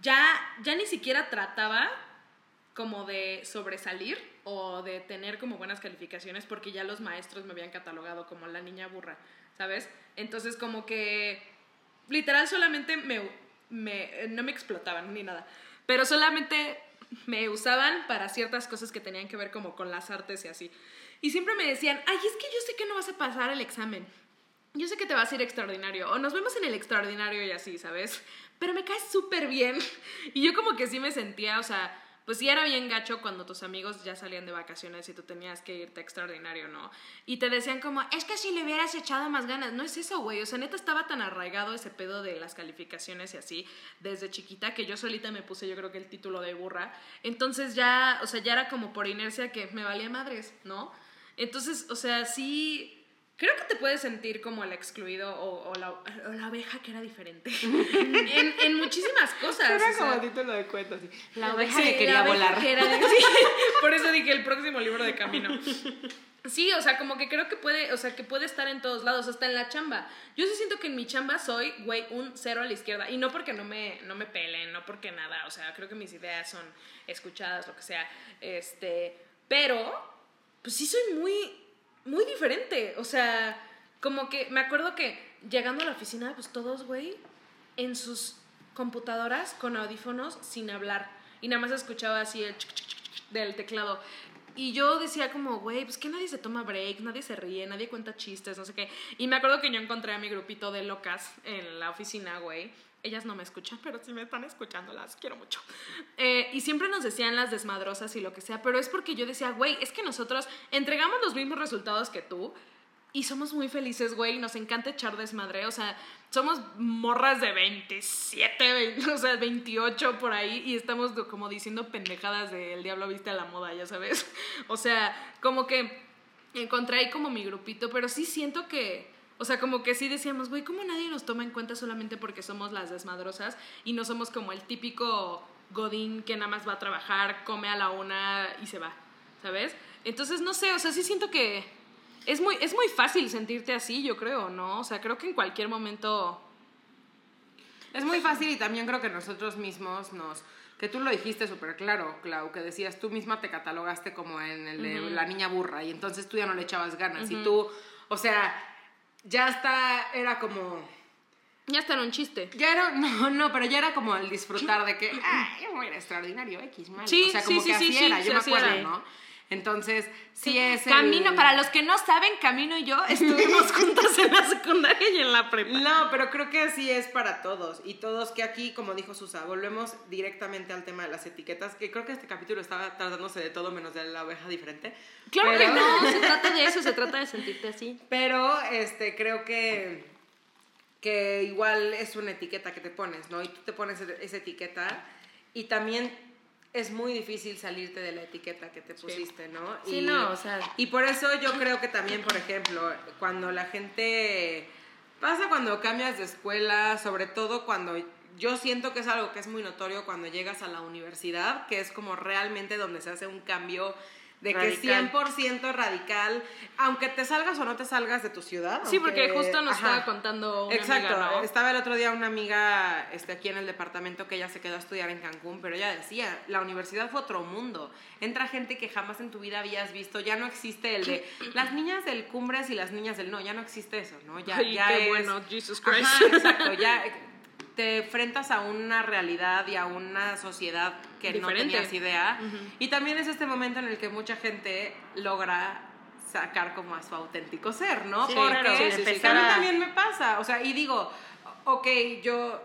ya, ya ni siquiera trataba como de sobresalir o de tener como buenas calificaciones porque ya los maestros me habían catalogado como la niña burra, ¿sabes? Entonces como que literal solamente me, me- no me explotaban ni nada, pero solamente me usaban para ciertas cosas que tenían que ver como con las artes y así. Y siempre me decían, ay, es que yo sé que no vas a pasar el examen. Yo sé que te vas a ir extraordinario. O nos vemos en el extraordinario y así, ¿sabes? Pero me caes súper bien. Y yo como que sí me sentía, o sea, pues sí era bien gacho cuando tus amigos ya salían de vacaciones y tú tenías que irte extraordinario, ¿no? Y te decían como, es que si le hubieras echado más ganas. No es eso, güey. O sea, neta estaba tan arraigado ese pedo de las calificaciones y así desde chiquita que yo solita me puse yo creo que el título de burra. Entonces ya, o sea, ya era como por inercia que me valía madres, ¿no? Entonces, o sea, sí... Creo que te puedes sentir como el excluido o, o la, o la oveja que era diferente. en, en muchísimas cosas. Era o sea. como título de cuento, así. La Sí, oveja que la quería volar. que era sí, por eso dije el próximo libro de camino. Sí, o sea, como que creo que puede, o sea, que puede estar en todos lados, hasta en la chamba. Yo sí siento que en mi chamba soy, güey, un cero a la izquierda. Y no porque no me, no me pelen, no porque nada. O sea, creo que mis ideas son escuchadas, lo que sea. Este, pero, pues sí soy muy, muy diferente. O sea, como que me acuerdo que llegando a la oficina, pues todos, güey, en sus computadoras con audífonos sin hablar. Y nada más escuchaba así el chic, chic, chic del teclado. Y yo decía como, güey, pues que nadie se toma break, nadie se ríe, nadie cuenta chistes, no sé qué. Y me acuerdo que yo encontré a mi grupito de locas en la oficina, güey. Ellas no me escuchan, pero sí me están escuchando, las quiero mucho. Eh, y siempre nos decían las desmadrosas y lo que sea, pero es porque yo decía, güey, es que nosotros entregamos los mismos resultados que tú, y somos muy felices, güey. Nos encanta echar desmadre. O sea, somos morras de 27, 20, o sea, 28 por ahí. Y estamos como diciendo pendejadas de El Diablo Viste a la Moda, ya sabes. O sea, como que encontré ahí como mi grupito. Pero sí siento que. O sea, como que sí decíamos, güey, ¿cómo nadie nos toma en cuenta solamente porque somos las desmadrosas y no somos como el típico godín que nada más va a trabajar, come a la una y se va, ¿sabes? Entonces, no sé, o sea, sí siento que es muy, es muy fácil sentirte así, yo creo, ¿no? O sea, creo que en cualquier momento... Es muy fácil y también creo que nosotros mismos nos... Que tú lo dijiste súper claro, Clau, que decías, tú misma te catalogaste como en el de la niña burra y entonces tú ya no le echabas ganas y tú, o sea, ya está, era como... Ya está en un chiste. Ya era, no, no, pero ya era como el disfrutar de que, ah, yo voy a ir a extraordinario, X, mal. Sí, o sea, como sí, que sí, así sí, era, sí, yo me acuerdo, era. ¿no? Entonces, sí es el- Camino, para los que no saben, Camino y yo estuvimos juntas en la secundaria y en la prepa. No, pero creo que así es para todos. Y todos que aquí, como dijo Susa, volvemos directamente al tema de las etiquetas, que creo que este capítulo estaba tratándose de todo menos de la oveja diferente. Claro que no, se trata de eso, se trata de sentirte así. Pero este, creo que, que igual es una etiqueta que te pones, ¿no? Y tú te pones esa etiqueta y también es muy difícil salirte de la etiqueta que te pusiste, ¿no? Sí, y, no, o sea- Y por eso yo creo que también, por ejemplo, cuando la gente... Pasa cuando cambias de escuela, sobre todo cuando... Yo siento que es algo que es muy notorio cuando llegas a la universidad, que es como realmente donde se hace un cambio de Radical. que 100% radical, aunque te salgas o no te salgas de tu ciudad. Sí, porque justo nos ajá. estaba contando una Exacto, amiga, ¿no? estaba el otro día una amiga este, aquí en el departamento que ella se quedó a estudiar en Cancún, pero ella decía, la universidad fue otro mundo. Entra gente que jamás en tu vida habías visto, ya no existe el de las niñas del Cumbres y las niñas del no, ya no existe eso, ¿no? Ya, Ay, ya qué es- bueno, Jesus Christ. Ajá, exacto, ya te enfrentas a una realidad y a una sociedad que Diferente. no tenías idea. Y también es este momento en el que mucha gente logra sacar como a su auténtico ser, ¿no? Sí, Porque claro, sí, a mí también me pasa, o sea, y digo, ok, yo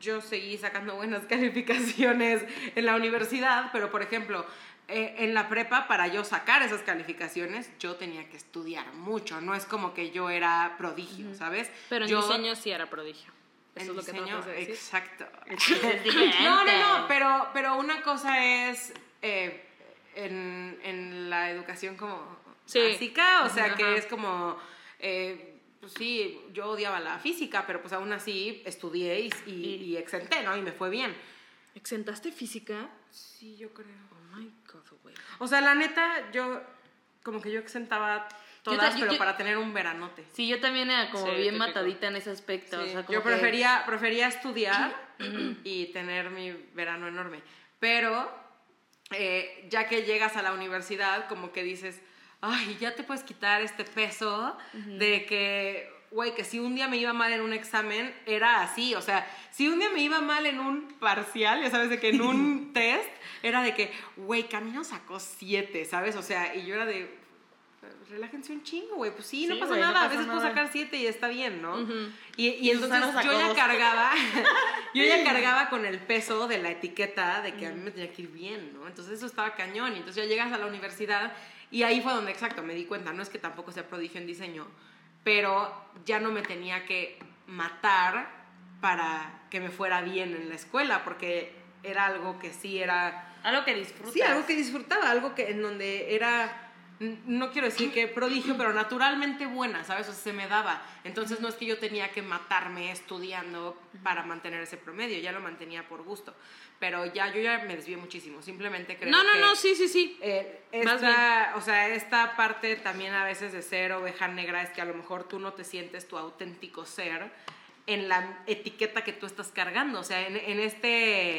yo seguí sacando buenas calificaciones en la universidad, pero por ejemplo, eh, en la prepa, para yo sacar esas calificaciones, yo tenía que estudiar mucho. No es como que yo era prodigio, ¿sabes? Pero en yo, diseño sí era prodigio. Eso es lo que de decir. Exacto. No, no, no, pero, pero una cosa es eh, en, en la educación como Sí. básica, o sea, Ajá. que es como, eh, pues sí, yo odiaba la física, pero pues aún así estudié y, y, y exenté, ¿no? Y me fue bien. ¿Exentaste física? Sí, yo creo. Oh my god, güey. O sea, la neta, yo como que yo exentaba todas, pero yo- para tener un veranote. Sí, yo también era como Sí, bien típico. matadita en ese aspecto. Sí, o sea, como yo que- prefería, prefería estudiar y tener mi verano enorme. Pero eh, ya que llegas a la universidad, como que dices, ay, ya te puedes quitar este peso de que, güey, que si un día me iba mal en un examen, era así. O sea, si un día me iba mal en un parcial, ya sabes, de que en un test, era de que, güey, Camino sacó siete, ¿sabes? O sea, y yo era de, relájense un chingo, güey. Pues sí, no pasa no nada. a veces puedo sacar siete y está bien, ¿no? Y, y Y entonces yo ya cargaba, yo ya cargaba con el peso de la etiqueta de que a mí me tenía que ir bien, ¿no? Entonces eso estaba cañón. Y entonces ya llegas a la universidad y ahí fue donde, exacto, me di cuenta. No es que tampoco sea prodigio en diseño, pero ya no me tenía que matar para que me fuera bien en la escuela, porque era algo que sí era Algo que disfrutas. Sí, algo que disfrutaba, algo que en donde era, no quiero decir que prodigio, pero naturalmente buena, ¿sabes? O sea, se me daba. Entonces no es que yo tenía que matarme estudiando para mantener ese promedio, ya lo mantenía por gusto. Pero ya, yo ya me desvié muchísimo, simplemente creo No, no, que, no, sí, sí, sí. eh, esta, o sea, esta parte también a veces de ser oveja negra es que a lo mejor tú no te sientes tu auténtico ser en la etiqueta que tú estás cargando. O sea, en, en este,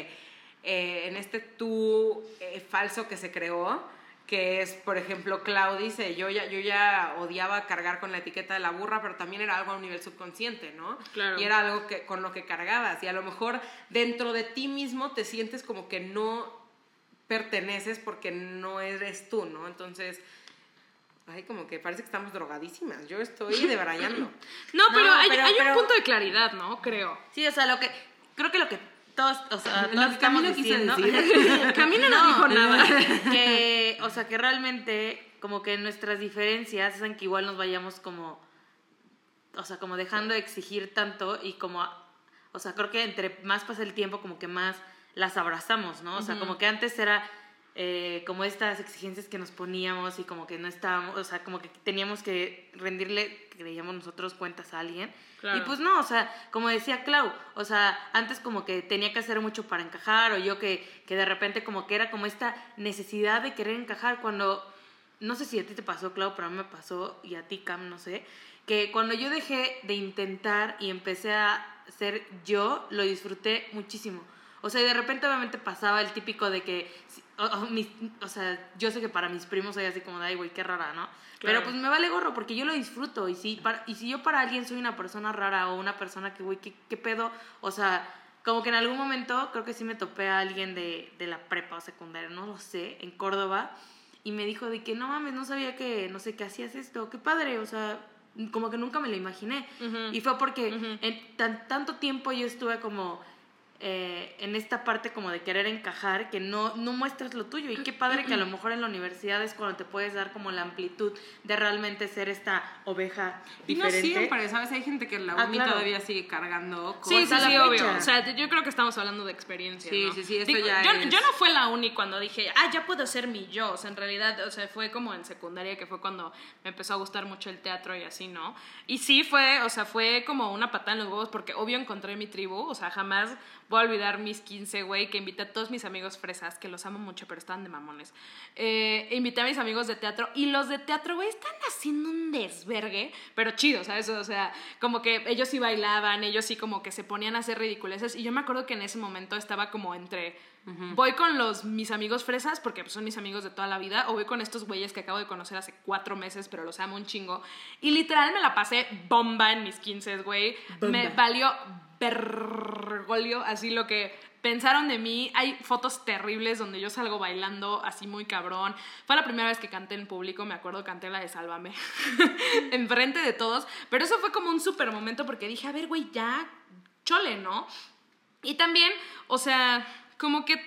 eh, en este tú eh, falso que se creó, que es, por ejemplo, Clau dice, yo ya, yo ya odiaba cargar con la etiqueta de la burra, pero también era algo a un nivel subconsciente, ¿no? Claro. Y era algo que, con lo que cargabas. Y a lo mejor dentro de ti mismo te sientes como que no perteneces porque no eres tú, ¿no? Entonces, ay, como que parece que estamos drogadísimas. Yo estoy debrayando. No, pero hay, pero- hay pero- un punto de claridad, ¿no? Creo. Sí, o sea, lo que. Creo que lo que todos. O sea, Lo todos que estamos Camila quiso diciendo. decir. Camila no, dijo nada. Que, o sea, que realmente, como que nuestras diferencias hacen que igual nos vayamos como. O sea, como dejando de exigir tanto y como. O sea, creo que entre más pasa el tiempo, como que más las abrazamos, ¿no? O sea, como que antes era. Eh, como estas exigencias que nos poníamos y como que no estábamos, o sea, como que teníamos que rendirle, creíamos nosotros, cuentas a alguien. Claro. Y pues no, o sea, como decía Clau, o sea, antes como que tenía que hacer mucho para encajar o yo que, que de repente como que era como esta necesidad de querer encajar cuando, no sé si a ti te pasó Clau, pero a mí me pasó y a ti Cam, no sé, que cuando yo dejé de intentar y empecé a ser yo, lo disfruté muchísimo. O sea, y de repente obviamente pasaba el típico de que, o, o mis- o sea, yo sé que para mis primos soy así como de, ay, güey, qué rara, ¿no? Pero pues me vale gorro porque yo lo disfruto y si, para, y si yo para alguien soy una persona rara o una persona que, güey, ¿qué, qué pedo? O sea, como que en algún momento creo que sí me topé a alguien de, de la prepa o secundaria, no lo sé, en Córdoba, y me dijo de que no mames, no sabía que, no sé, que hacías esto, qué padre, o sea, como que nunca me lo imaginé. Y fue porque en tan, tanto tiempo yo estuve como eh, en esta parte como de querer encajar que no, no muestras lo tuyo. Y qué padre que a lo mejor en la universidad es cuando te puedes dar como la amplitud de realmente ser esta oveja Y no diferente. siempre, ¿sabes? Hay gente que en la Ah, uni claro. todavía sigue cargando Sí, sí, cosas. sí, la obvio. O sea, yo creo que estamos hablando de experiencia. Sí, ¿no? sí, sí, esto Digo, ya yo, es- yo no fue la uni cuando dije, ah, ya puedo ser mi yo. O sea, en realidad, o sea, fue como en secundaria que fue cuando me empezó a gustar mucho el teatro y así, ¿no? Y sí fue, o sea, fue como una patada en los huevos porque obvio encontré mi tribu. O sea, jamás voy a olvidar mis 15, güey, que invité a todos mis amigos fresas, que los amo mucho, pero estaban de mamones. Eh, invité a mis amigos de teatro y los de teatro, güey, están haciendo un desvergue, pero chido, ¿sabes? O sea, como que ellos sí bailaban, ellos sí como que se ponían a hacer ridiculeces y yo me acuerdo que en ese momento estaba como entre voy con los mis amigos fresas porque pues, son mis amigos de toda la vida o voy con estos güeyes que acabo de conocer hace cuatro meses pero los amo un chingo y literal me la pasé bomba en mis 15 güey. Me valió vergolio así lo que pensaron de mí. Hay fotos terribles donde yo salgo bailando así muy cabrón. Fue la primera vez que canté en público me acuerdo canté la de Sálvame enfrente de todos pero eso fue como un super momento porque dije a ver güey ya chole no y también, o sea, como que,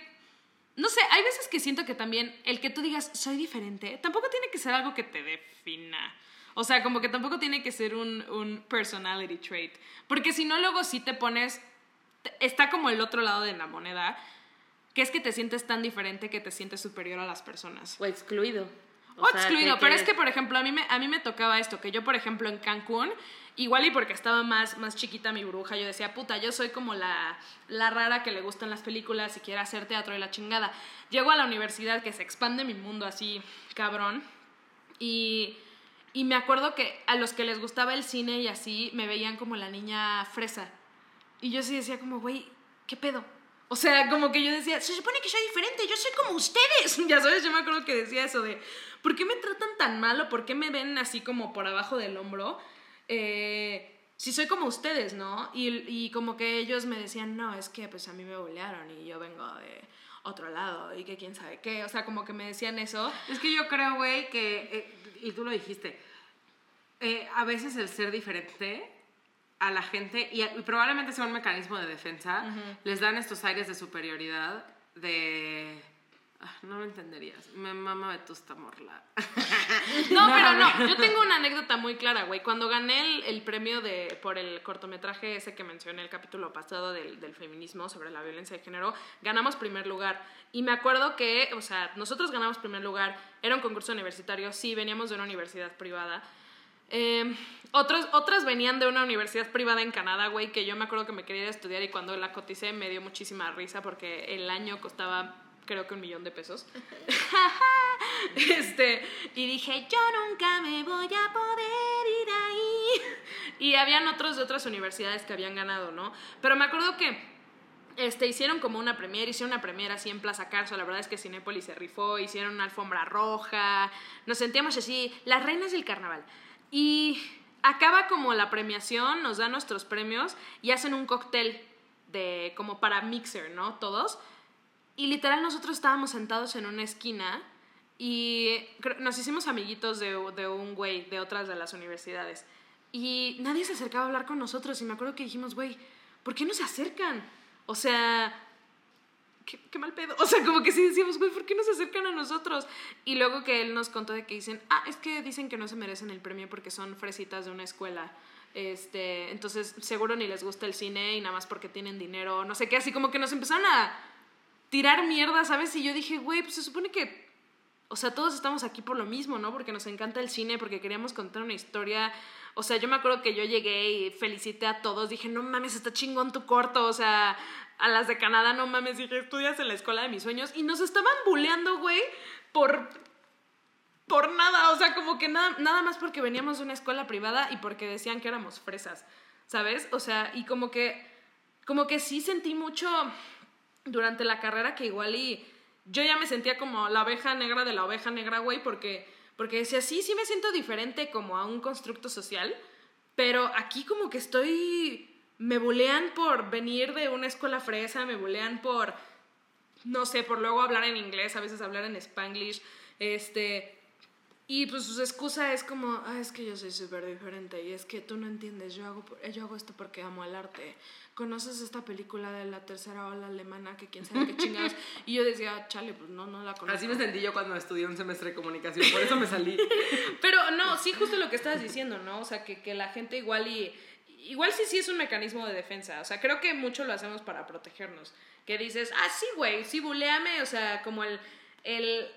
no sé, hay veces que siento que también el que tú digas soy diferente, tampoco tiene que ser algo que te defina. O sea, como que tampoco tiene que ser un, un personality trait. Porque si no, luego sí te pones. Está como el otro lado de la moneda, que es que te sientes tan diferente que te sientes superior a las personas. O excluido. O, sea, excluido, pero es que, por ejemplo, a mí, me, a mí me tocaba esto, que yo, por ejemplo, en Cancún, igual y porque estaba más, más chiquita mi bruja, yo decía, puta, yo soy como la, la rara que le gustan las películas y quiere hacer teatro y la chingada. Llego a la universidad, que se expande mi mundo así, cabrón, y, y me acuerdo que a los que les gustaba el cine y así, me veían como la niña fresa. Y yo sí decía como, güey, ¿qué pedo? O sea, como que yo decía, se supone que soy diferente, yo soy como ustedes. Ya sabes, yo me acuerdo que decía eso de, ¿por qué me tratan tan mal o por qué me ven así como por abajo del hombro? Eh, si soy como ustedes, ¿no? Y, y como que ellos me decían, no, es que pues a mí me bolearon y yo vengo de otro lado y que quién sabe qué. O sea, como que me decían eso. Es que yo creo, güey, que, eh, y tú lo dijiste, eh, a veces el ser diferente a la gente, y, y probablemente sea un mecanismo de defensa, les dan estos aires de superioridad, de... ah, no lo entenderías. Me mama Vetusta Morla. No, pero no, yo tengo una anécdota muy clara, güey. Cuando gané el, el premio de, por el cortometraje ese que mencioné el capítulo pasado del, del feminismo sobre la violencia de género, ganamos primer lugar. Y me acuerdo que, o sea, nosotros ganamos primer lugar, era un concurso universitario, sí, veníamos de una universidad privada. Eh, otros, otras venían de una universidad privada en Canadá, güey, que yo me acuerdo que me quería ir a estudiar y cuando la coticé me dio muchísima risa porque el año costaba creo que un millón de pesos. este, y dije, yo nunca me voy a poder ir ahí. Y habían otros de otras universidades que habían ganado, ¿no? Pero me acuerdo que este, hicieron como una premiere, hicieron una premiere así en Plaza Carso, la verdad es que Cinépolis se rifó, hicieron una alfombra roja, nos sentíamos así, las reinas del carnaval. Y acaba como la premiación, nos dan nuestros premios y hacen un cóctel de como para mixer, ¿no? Todos. Y literal nosotros estábamos sentados en una esquina y nos hicimos amiguitos de, de un güey de otras de las universidades. Y nadie se acercaba a hablar con nosotros y me acuerdo que dijimos, güey, ¿por qué no se acercan? O sea, qué, mal pedo. O sea, como que sí decíamos, güey, ¿por qué no se acercan a nosotros? Y luego que él nos contó de que dicen, ah, es que dicen que no se merecen el premio porque son fresitas de una escuela. Este, entonces seguro ni les gusta el cine y nada más porque tienen dinero, no sé qué, así como que nos empezaron a tirar mierda, ¿sabes? Y yo dije, güey, pues se supone que, o sea, todos estamos aquí por lo mismo, ¿no? Porque nos encanta el cine, porque queríamos contar una historia. O sea, yo me acuerdo que yo llegué y felicité a todos, dije, no mames, está chingón tu corto, o sea, a las de Canadá, no mames, dije, estudias en la escuela de mis sueños. Y nos estaban buleando, güey, por por nada, o sea, como que nada, nada más porque veníamos de una escuela privada y porque decían que éramos fresas, ¿sabes? O sea, y como que, como que sí sentí mucho durante la carrera que igual y yo ya me sentía como la abeja negra de la oveja negra, güey, porque, porque decía, sí, sí me siento diferente como a un constructo social, pero aquí como que estoy, me bulean por venir de una escuela fresa, me bulean por no sé, por luego hablar en inglés, a veces hablar en spanglish, este, y pues su excusa es como, ah, es que yo soy súper diferente y es que tú no entiendes, yo hago, yo hago esto porque amo el arte. ¿Conoces esta película de la tercera ola alemana que quién sabe qué chingados? Y yo decía, chale, pues no, no la conozco. Así me sentí yo cuando estudié un semestre de comunicación, por eso me salí. Pero no, sí, justo lo que estabas diciendo, ¿no? O sea, que, que la gente igual y... Igual sí, sí es un mecanismo de defensa. O sea, creo que mucho lo hacemos para protegernos. Que dices, ah, sí, güey, sí, buleame. O sea, como el... el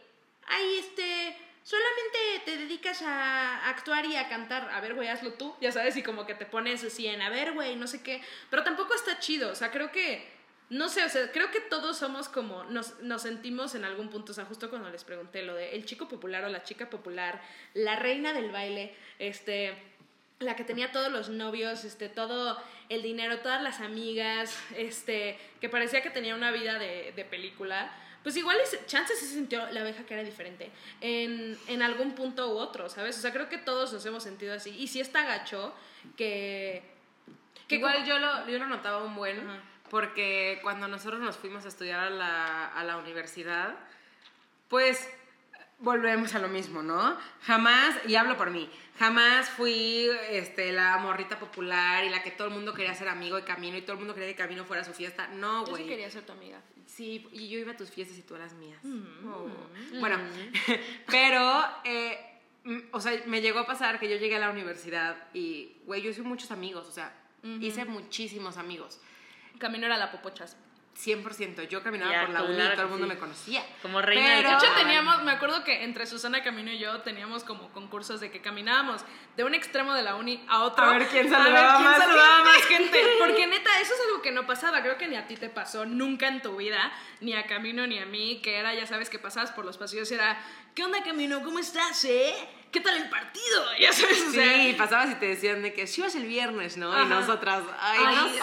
Ay, este... Solamente te dedicas a actuar y a cantar. A ver, güey, hazlo tú. Ya sabes, y como que te pones así en, a ver, güey, no sé qué. Pero tampoco está chido. O sea, creo que... No sé, o sea, creo que todos somos como, nos, nos sentimos en algún punto, o sea, justo cuando les pregunté lo de el chico popular o la chica popular, la reina del baile, este, la que tenía todos los novios, este, todo el dinero, todas las amigas, este, que parecía que tenía una vida de, de película, pues igual ese- chance sí se sintió la abeja que era diferente en, en algún punto u otro, ¿sabes? O sea, creo que todos nos hemos sentido así. Y sí está gacho que... que Igual como- yo lo, yo lo notaba un buen, Ajá. porque cuando nosotros nos fuimos a estudiar a la, a la universidad, pues volvemos a lo mismo, ¿no? Jamás, y hablo por mí, jamás fui este, la morrita popular y la que todo el mundo quería ser amigo de Camino y todo el mundo quería que Camino fuera su fiesta. No, Yo güey. sí quería ser tu amiga. Sí, y yo iba a tus fiestas y tú a las mías. Mm. Oh. Bueno, pero eh, mm, o sea, me llegó a pasar que yo llegué a la universidad y, güey, yo hice muchos amigos, o sea, hice muchísimos amigos. Camino era la popochas. 100%. Yo caminaba Ya, por la uni y todo el mundo sí. me conocía. Como reina Pero- De hecho, teníamos, me acuerdo que entre Susana Camino y yo teníamos como concursos de que caminábamos de un extremo de la uni a otro. A ver quién a ver saludaba quién más saludaba gente. más gente. Porque neta, eso es algo que no pasaba. Creo que ni a ti te pasó nunca en tu vida, ni a Camino ni a mí, que era, ya sabes, que pasabas por los pasillos y era, ¿qué onda Camino? ¿Cómo estás, eh? ¿Qué tal el partido? Ya sabes, o sea, Sí, pasabas y te decían de que si vas el viernes, ¿no? Ajá. Y nosotras, ay, Ay, no sé.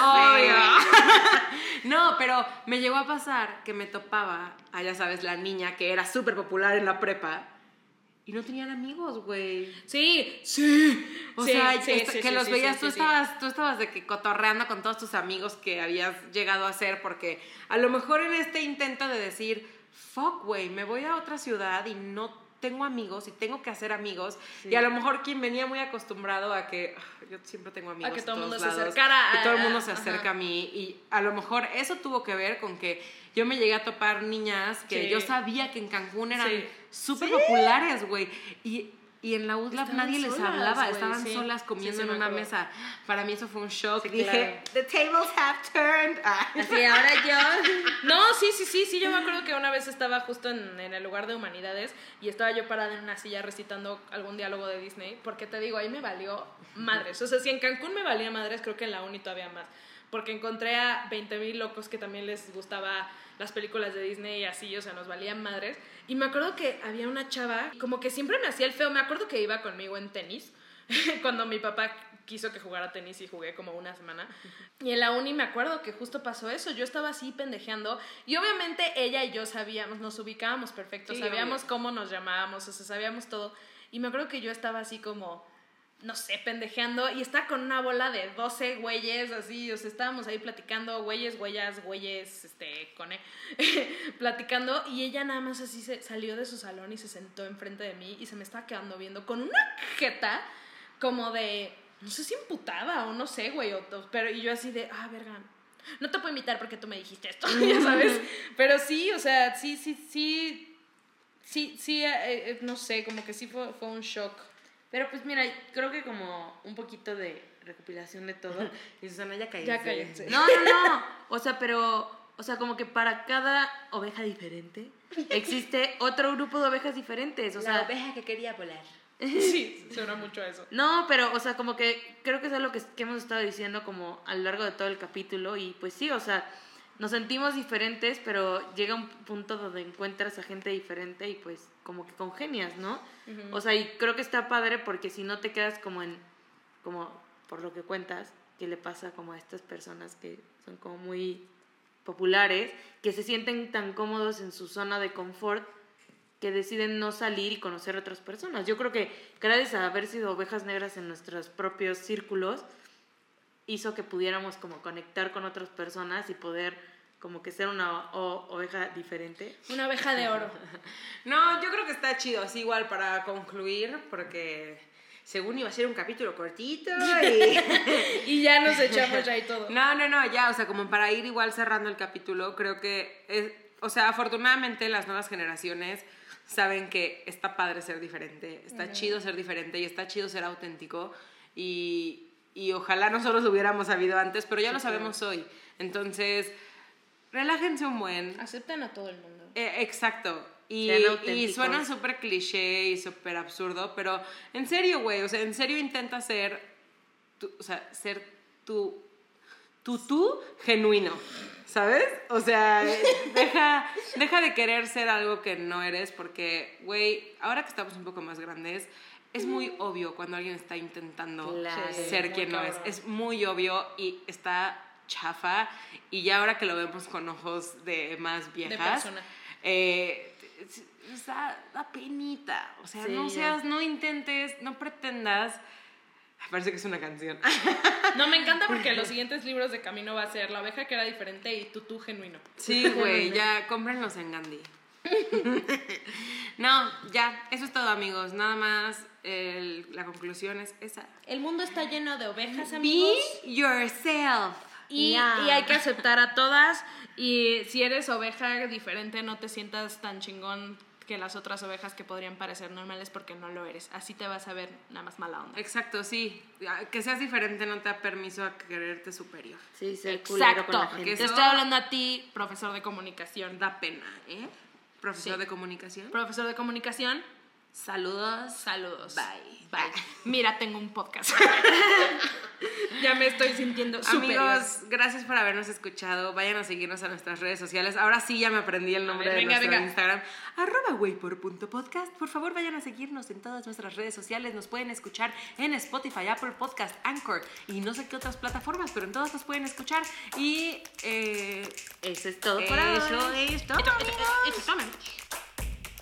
no, pero me llegó a pasar que me topaba a, ya sabes, la niña que era súper popular en la prepa y no tenían amigos, güey. Sí, sí. O Sí, sea, sí, sí, que sí, los sí, veías, sí, tú, sí, sí. estabas, tú estabas de que cotorreando con todos tus amigos que habías llegado a hacer, porque a lo mejor en este intento de decir, fuck, güey, me voy a otra ciudad y no tengo amigos y tengo que hacer amigos, y a lo mejor quien venía muy acostumbrado a que "Ah, yo siempre tengo amigos que en todo el mundo se lados", acercara y a- todo el mundo se ajá. acerca a mí, y a lo mejor eso tuvo que ver con que yo me llegué a topar niñas que Sí. yo sabía que en Cancún eran Sí. súper populares, güey, y... Y en la UDLAP nadie les solas, hablaba, güey, estaban sí. solas comiendo Sí, sí, en una mesa. Para mí eso fue un shock. Dije, claro. the tables have turned. Así, ahora yo. No, sí, sí, sí, sí, yo me acuerdo que una vez estaba justo en, en el lugar de humanidades y estaba yo parada en una silla recitando algún diálogo de Disney, porque te digo, ahí me valió madres. O sea, si en Cancún me valía madres, creo que en la uni todavía más. Porque encontré a 20 mil locos que también les gustaba las películas de Disney y así, o sea, nos valían madres. Y me acuerdo que había una chava, como que siempre me hacía el feo, me acuerdo que iba conmigo en tenis, cuando mi papá quiso que jugara tenis y jugué como una semana. Y en la uni me acuerdo que justo pasó eso, yo estaba así pendejeando y obviamente ella y yo sabíamos, nos ubicábamos perfecto, Sí, sabíamos obvio. cómo nos llamábamos, o sea, sabíamos todo. Y me acuerdo que yo estaba así como, no sé, pendejeando y estaba con una bola de 12 güeyes, así, o sea, estábamos ahí platicando, güeyes, güeyas, güeyes, este, con E, platicando y ella nada más así se salió de su salón y se sentó enfrente de mí y se me estaba quedando viendo con una jeta como de, no sé si emputada o no sé, güey, o pero y yo así de, ah, verga, no te puedo invitar porque tú me dijiste esto, ya sabes, pero sí, o sea, sí, sí, sí, sí, sí, eh, eh, no sé, como que sí fue, fue un shock. Pero pues mira, creo que como un poquito de recopilación de todo. Y Susana, ya cállense. Ya cállense. No, no, no. O sea, pero, o sea, como que para cada oveja diferente existe otro grupo de ovejas diferentes. O sea, oveja que quería volar. Sí, suena mucho a eso. no, pero, o sea, como que creo que es algo que, que hemos estado diciendo como a lo largo de todo el capítulo. Y pues sí, o sea, nos sentimos diferentes, pero llega un punto donde encuentras a gente diferente y pues como que congenias, ¿no? O sea, y creo que está padre porque si no te quedas como en, como por lo que cuentas, que le pasa como a estas personas que son como muy populares, que se sienten tan cómodos en su zona de confort que deciden no salir y conocer a otras personas. Yo creo que gracias a haber sido ovejas negras en nuestros propios círculos, hizo que pudiéramos como conectar con otras personas y poder como que ser una o- oveja diferente. Una oveja de oro. No, yo creo que está chido, así igual para concluir, porque según iba a ser un capítulo cortito y... Y ya nos echamos ya y todo. No, no, no, ya, o sea, como para ir igual cerrando el capítulo, creo que, es, o sea, afortunadamente las nuevas generaciones saben que está padre ser diferente, está chido ser diferente y está chido ser auténtico y, y ojalá nosotros lo hubiéramos sabido antes, pero ya lo sabemos hoy. Entonces, relájense un buen. Aceptan a todo el mundo. Eh, exacto. Y, suena súper cliché y súper absurdo, pero en serio, güey, o sea, en serio intenta ser, tu, o sea, ser tu, tu tú genuino, ¿sabes? O sea, deja, deja de querer ser algo que no eres porque, güey, ahora que estamos un poco más grandes, es muy obvio cuando alguien está intentando Claro. ser quien no es. Es muy obvio y está chafa y ya ahora que lo vemos con ojos de más viejas, persona. eh, da, da penita. O sea, Sí, no seas, no intentes, no pretendas. Parece que es una canción. No, me encanta porque los siguientes libros de camino va a ser La oveja que era diferente y Tutú genuino. Sí, güey, ya cómprenlos en Gandhi. no, ya, eso es todo, amigos. Nada más, el- la conclusión es esa. El mundo está lleno de ovejas, Be amigos. yourself. Y, hay que aceptar a todas. Y si eres oveja diferente, no te sientas tan chingón que las otras ovejas que podrían parecer normales porque no lo eres. Así te vas a ver nada más mala onda. Exacto, sí. Que seas diferente no te da permiso a quererte superior. Sí, ser Exacto. con la Porque gente. Te estoy hablando a ti, profesor de comunicación. Da pena, ¿eh? Profesor Sí. de comunicación. Profesor de comunicación, Saludos. saludos. Bye. Bye. Mira, tengo un podcast. ya me estoy sintiendo superior. Amigos, gracias por habernos escuchado. Vayan a seguirnos a nuestras redes sociales. Ahora sí ya me aprendí el nombre ver, de venga, nuestro venga. Instagram. Arroba waypor.podcast. Por favor, vayan a seguirnos en todas nuestras redes sociales. Nos pueden escuchar en Spotify, Apple Podcast, Anchor y no sé qué otras plataformas, pero en todas nos pueden escuchar. Y eh, Eso es todo por eso hoy. es todo.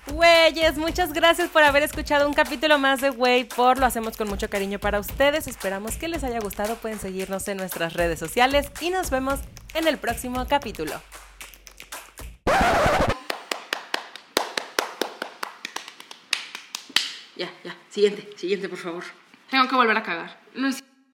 Güeyes, muchas gracias por haber escuchado un capítulo más de Güey por. Lo hacemos con mucho cariño para ustedes. Esperamos que les haya gustado. Pueden seguirnos en nuestras redes sociales y nos vemos en el próximo capítulo. Ya, ya. Siguiente, siguiente, por favor. Tengo que volver a cagar. No es